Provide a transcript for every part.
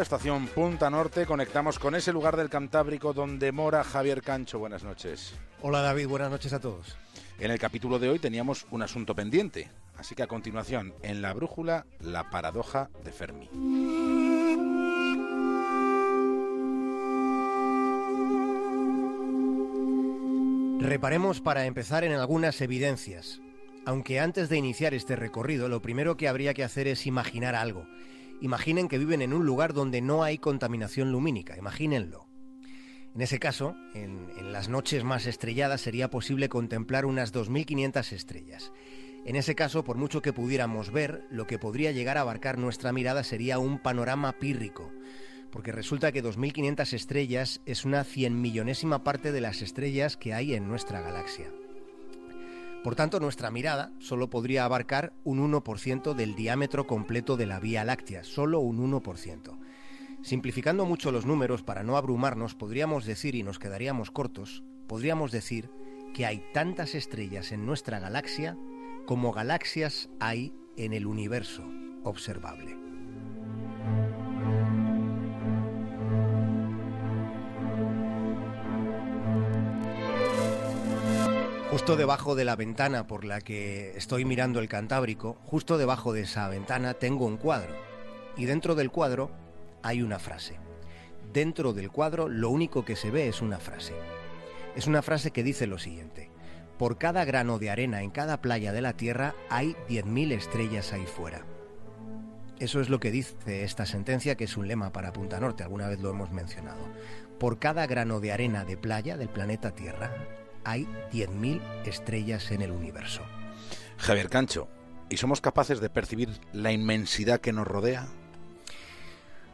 Estación Punta Norte, conectamos con ese lugar del Cantábrico donde mora Javier Cancho. Buenas noches. Hola David, buenas noches a todos. En el capítulo de hoy teníamos un asunto pendiente, así que a continuación, en la brújula, la paradoja de Fermi. Reparemos para empezar en algunas evidencias. Aunque antes de iniciar este recorrido, lo primero que habría que hacer es imaginar algo Imaginen que viven en un lugar donde no hay contaminación lumínica, imagínenlo. En ese caso, en, las noches más estrelladas sería posible contemplar unas 2.500 estrellas. En ese caso, por mucho que pudiéramos ver, lo que podría llegar a abarcar nuestra mirada sería un panorama pírrico, porque resulta que 2.500 estrellas es una cien millonésima parte de las estrellas que hay en nuestra galaxia. Por tanto, nuestra mirada solo podría abarcar un 1% del diámetro completo de la Vía Láctea, solo un 1%. Simplificando mucho los números para no abrumarnos, podríamos decir, y nos quedaríamos cortos, podríamos decir que hay tantas estrellas en nuestra galaxia como galaxias hay en el universo observable. Justo debajo de la ventana por la que estoy mirando el Cantábrico, justo debajo de esa ventana tengo un cuadro. Y dentro del cuadro hay una frase. Dentro del cuadro lo único que se ve es una frase. Es una frase que dice lo siguiente. Por cada grano de arena en cada playa de la Tierra hay 10.000 estrellas ahí fuera. Eso es lo que dice esta sentencia, que es un lema para Punta Norte, alguna vez lo hemos mencionado. Por cada grano de arena de playa del planeta Tierra hay 10.000 estrellas en el universo. Javier Cancho, ¿y somos capaces de percibir la inmensidad que nos rodea?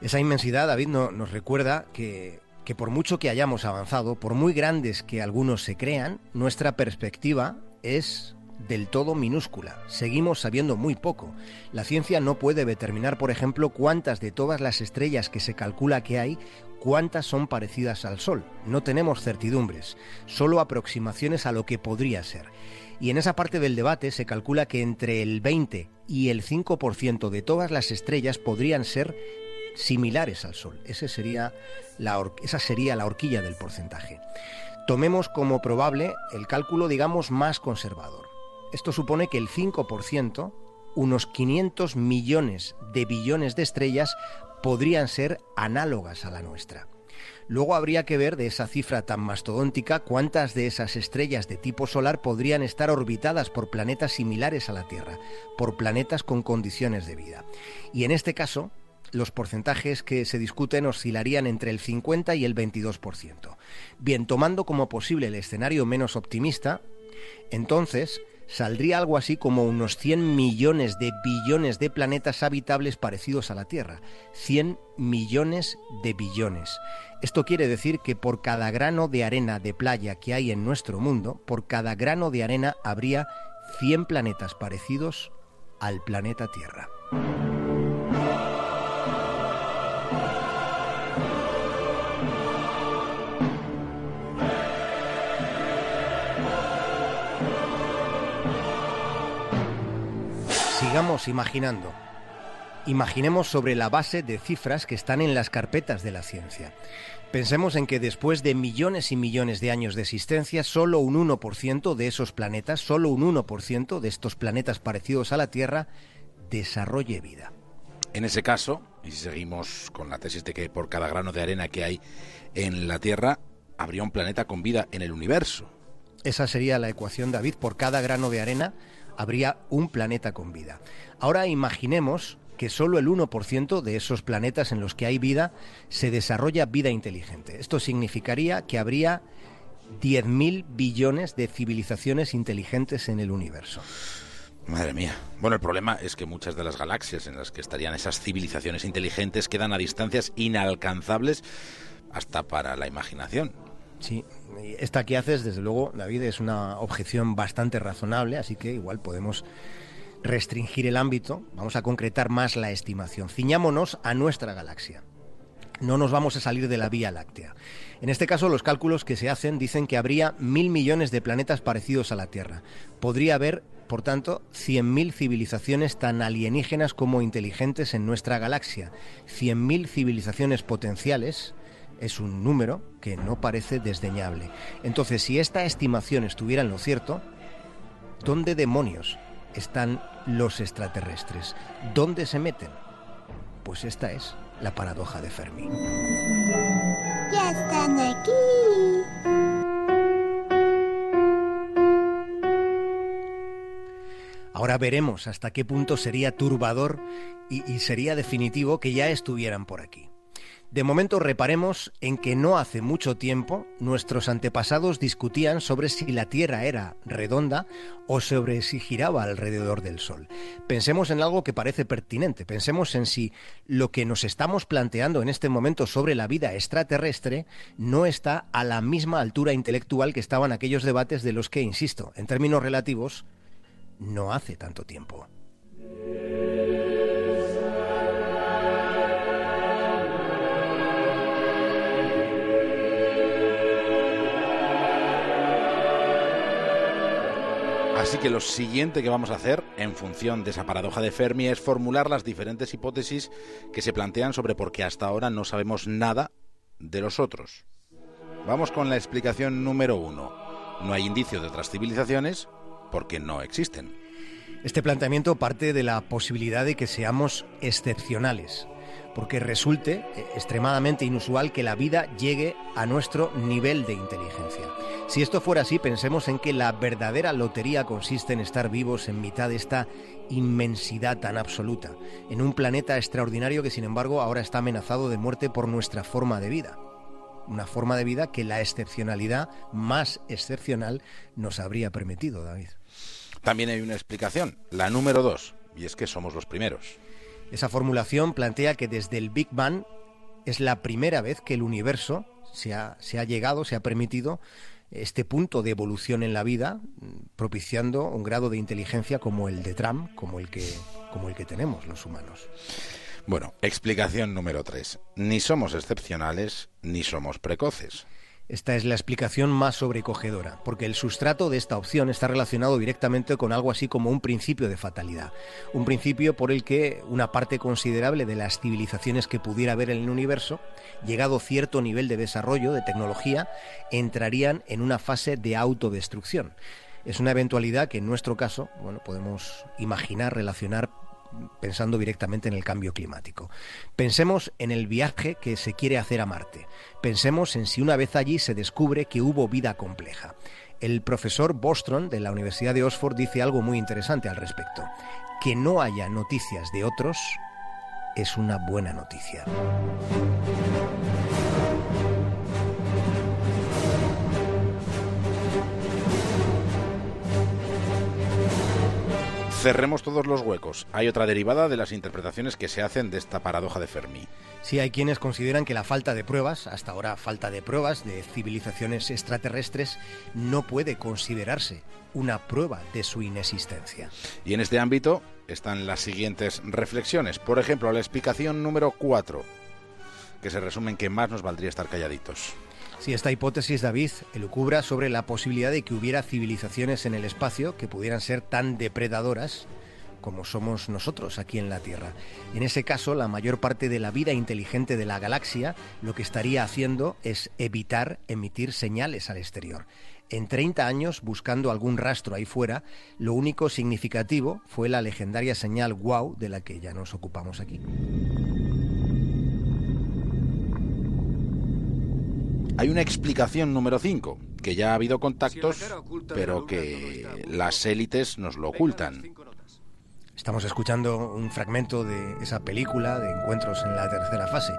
Esa inmensidad, David, nos recuerda que, que por mucho que hayamos avanzado, por muy grandes que algunos se crean, nuestra perspectiva es del todo minúscula. Seguimos sabiendo muy poco. La ciencia no puede determinar, por ejemplo, cuántas de todas las estrellas que se calcula que hay cuántas son parecidas al Sol. No tenemos certidumbres, solo aproximaciones a lo que podría ser. Y en esa parte del debate se calcula que entre el 20 y el 5% de todas las estrellas podrían ser similares al Sol. Esa sería la horquilla del porcentaje. Tomemos como probable el cálculo, digamos, más conservador. Esto supone que el 5%, unos 500 millones de billones de estrellas, podrían ser análogas a la nuestra. Luego habría que ver de esa cifra tan mastodóntica cuántas de esas estrellas de tipo solar podrían estar orbitadas por planetas similares a la Tierra, por planetas con condiciones de vida. Y en este caso, los porcentajes que se discuten oscilarían entre el 50 y el 22%. Bien, tomando como posible el escenario menos optimista, entonces saldría algo así como unos 100 millones de billones de planetas habitables parecidos a la Tierra. 100 millones de billones. Esto quiere decir que por cada grano de arena de playa que hay en nuestro mundo, por cada grano de arena habría 100 planetas parecidos al planeta Tierra. Sigamos imaginando. Imaginemos sobre la base de cifras que están en las carpetas de la ciencia. Pensemos en que después de millones y millones de años de existencia, solo un 1% de esos planetas, solo un 1% de estos planetas parecidos a la Tierra, desarrolle vida. En ese caso, y si seguimos con la tesis de que por cada grano de arena que hay en la Tierra, habría un planeta con vida en el universo. Esa sería la ecuación, David. Por cada grano de arena habría un planeta con vida. Ahora imaginemos que solo el 1% de esos planetas en los que hay vida se desarrolla vida inteligente. Esto significaría que habría 10.000 billones de civilizaciones inteligentes en el universo. Madre mía. Bueno, el problema es que muchas de las galaxias en las que estarían esas civilizaciones inteligentes quedan a distancias inalcanzables hasta para la imaginación. Sí, esta que haces, desde luego, David, es una objeción bastante razonable, así que igual podemos restringir el ámbito, vamos a concretar más la estimación. Ciñámonos a nuestra galaxia. No nos vamos a salir de la Vía Láctea. En este caso, los cálculos que se hacen dicen que habría mil millones de planetas parecidos a la Tierra. Podría haber por tanto, 100.000 civilizaciones tan alienígenas como inteligentes en nuestra galaxia. 100.000 civilizaciones potenciales es un número que no parece desdeñable. Entonces, si esta estimación estuviera en lo cierto, ¿dónde demonios están los extraterrestres? ¿Dónde se meten? Pues esta es la paradoja de Fermi. Ya están aquí. Ahora veremos hasta qué punto sería turbador y, y, sería definitivo que ya estuvieran por aquí. De momento reparemos en que no hace mucho tiempo nuestros antepasados discutían sobre si la Tierra era redonda o sobre si giraba alrededor del Sol. Pensemos en algo que parece pertinente, pensemos en si lo que nos estamos planteando en este momento sobre la vida extraterrestre no está a la misma altura intelectual que estaban aquellos debates de los que, insisto, en términos relativos, no hace tanto tiempo. Así que lo siguiente que vamos a hacer, en función de esa paradoja de Fermi, es formular las diferentes hipótesis que se plantean sobre por qué hasta ahora no sabemos nada de los otros. Vamos con la explicación número uno. No hay indicio de otras civilizaciones porque no existen. Este planteamiento parte de la posibilidad de que seamos excepcionales, porque resulte extremadamente inusual que la vida llegue a nuestro nivel de inteligencia. Si esto fuera así, pensemos en que la verdadera lotería consiste en estar vivos en mitad de esta inmensidad tan absoluta, en un planeta extraordinario que sin embargo ahora está amenazado de muerte por nuestra forma de vida. Una forma de vida que la excepcionalidad más excepcional nos habría permitido, David. También hay una explicación, la número dos, y es que somos los primeros. Esa formulación plantea que desde el Big Bang es la primera vez que el universo se ha, se ha llegado, se ha permitido este punto de evolución en la vida, propiciando un grado de inteligencia como el de Trump, como el que, como el que tenemos los humanos. Bueno, explicación número tres. Ni somos excepcionales ni somos precoces. Esta es la explicación más sobrecogedora, porque el sustrato de esta opción está relacionado directamente con algo así como un principio de fatalidad, un principio por el que una parte considerable de las civilizaciones que pudiera haber en el universo, llegado cierto nivel de desarrollo, de tecnología, entrarían en una fase de autodestrucción. Es una eventualidad que en nuestro caso, bueno, podemos imaginar, relacionar pensando directamente en el cambio climático. Pensemos en el viaje que se quiere hacer a Marte. Pensemos en si una vez allí se descubre que hubo vida compleja. El profesor Bostrom de la Universidad de Oxford dice algo muy interesante al respecto. Que no haya noticias de otros es una buena noticia. Cerremos todos los huecos. Hay otra derivada de las interpretaciones que se hacen de esta paradoja de Fermi. Sí, hay quienes consideran que la falta de pruebas, hasta ahora falta de pruebas de civilizaciones extraterrestres, no puede considerarse una prueba de su inexistencia. Y en este ámbito están las siguientes reflexiones. Por ejemplo, la explicación número 4, que se resume en que más nos valdría estar calladitos. Si esta hipótesis, David, elucubra sobre la posibilidad de que hubiera civilizaciones en el espacio que pudieran ser tan depredadoras como somos nosotros aquí en la Tierra. En ese caso, la mayor parte de la vida inteligente de la galaxia lo que estaría haciendo es evitar emitir señales al exterior. En 30 años, buscando algún rastro ahí fuera, lo único significativo fue la legendaria señal WOW de la que ya nos ocupamos aquí. Hay una explicación número 5, que ya ha habido contactos, pero que las élites nos lo ocultan. Estamos escuchando un fragmento de esa película de encuentros en la tercera fase.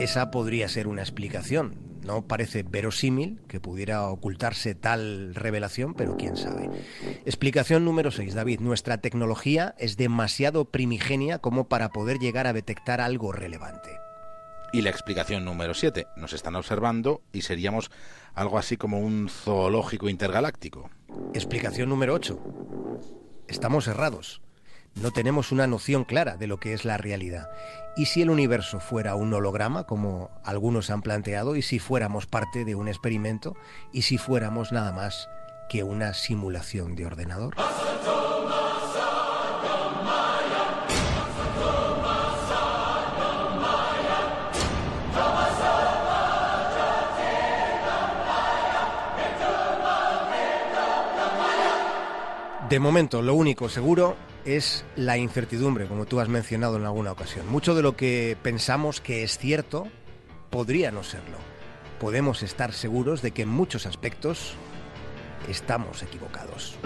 Esa podría ser una explicación. No parece verosímil que pudiera ocultarse tal revelación, pero quién sabe. Explicación número 6, David. Nuestra tecnología es demasiado primigenia como para poder llegar a detectar algo relevante. Y la explicación número 7, nos están observando y seríamos algo así como un zoológico intergaláctico. Explicación número 8, estamos errados. No tenemos una noción clara de lo que es la realidad. ¿Y si el universo fuera un holograma, como algunos han planteado, y si fuéramos parte de un experimento, y si fuéramos nada más que una simulación de ordenador? De momento, lo único seguro es la incertidumbre, como tú has mencionado en alguna ocasión. Mucho de lo que pensamos que es cierto podría no serlo. Podemos estar seguros de que en muchos aspectos estamos equivocados.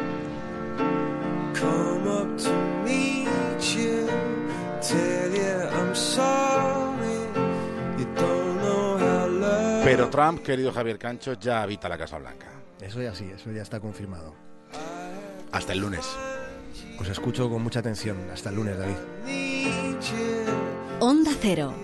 Pero Trump, querido Javier Cancho, ya habita la Casa Blanca. Eso ya sí, eso ya está confirmado. Hasta el lunes. Os escucho con mucha atención. Hasta el lunes, David. Onda Cero,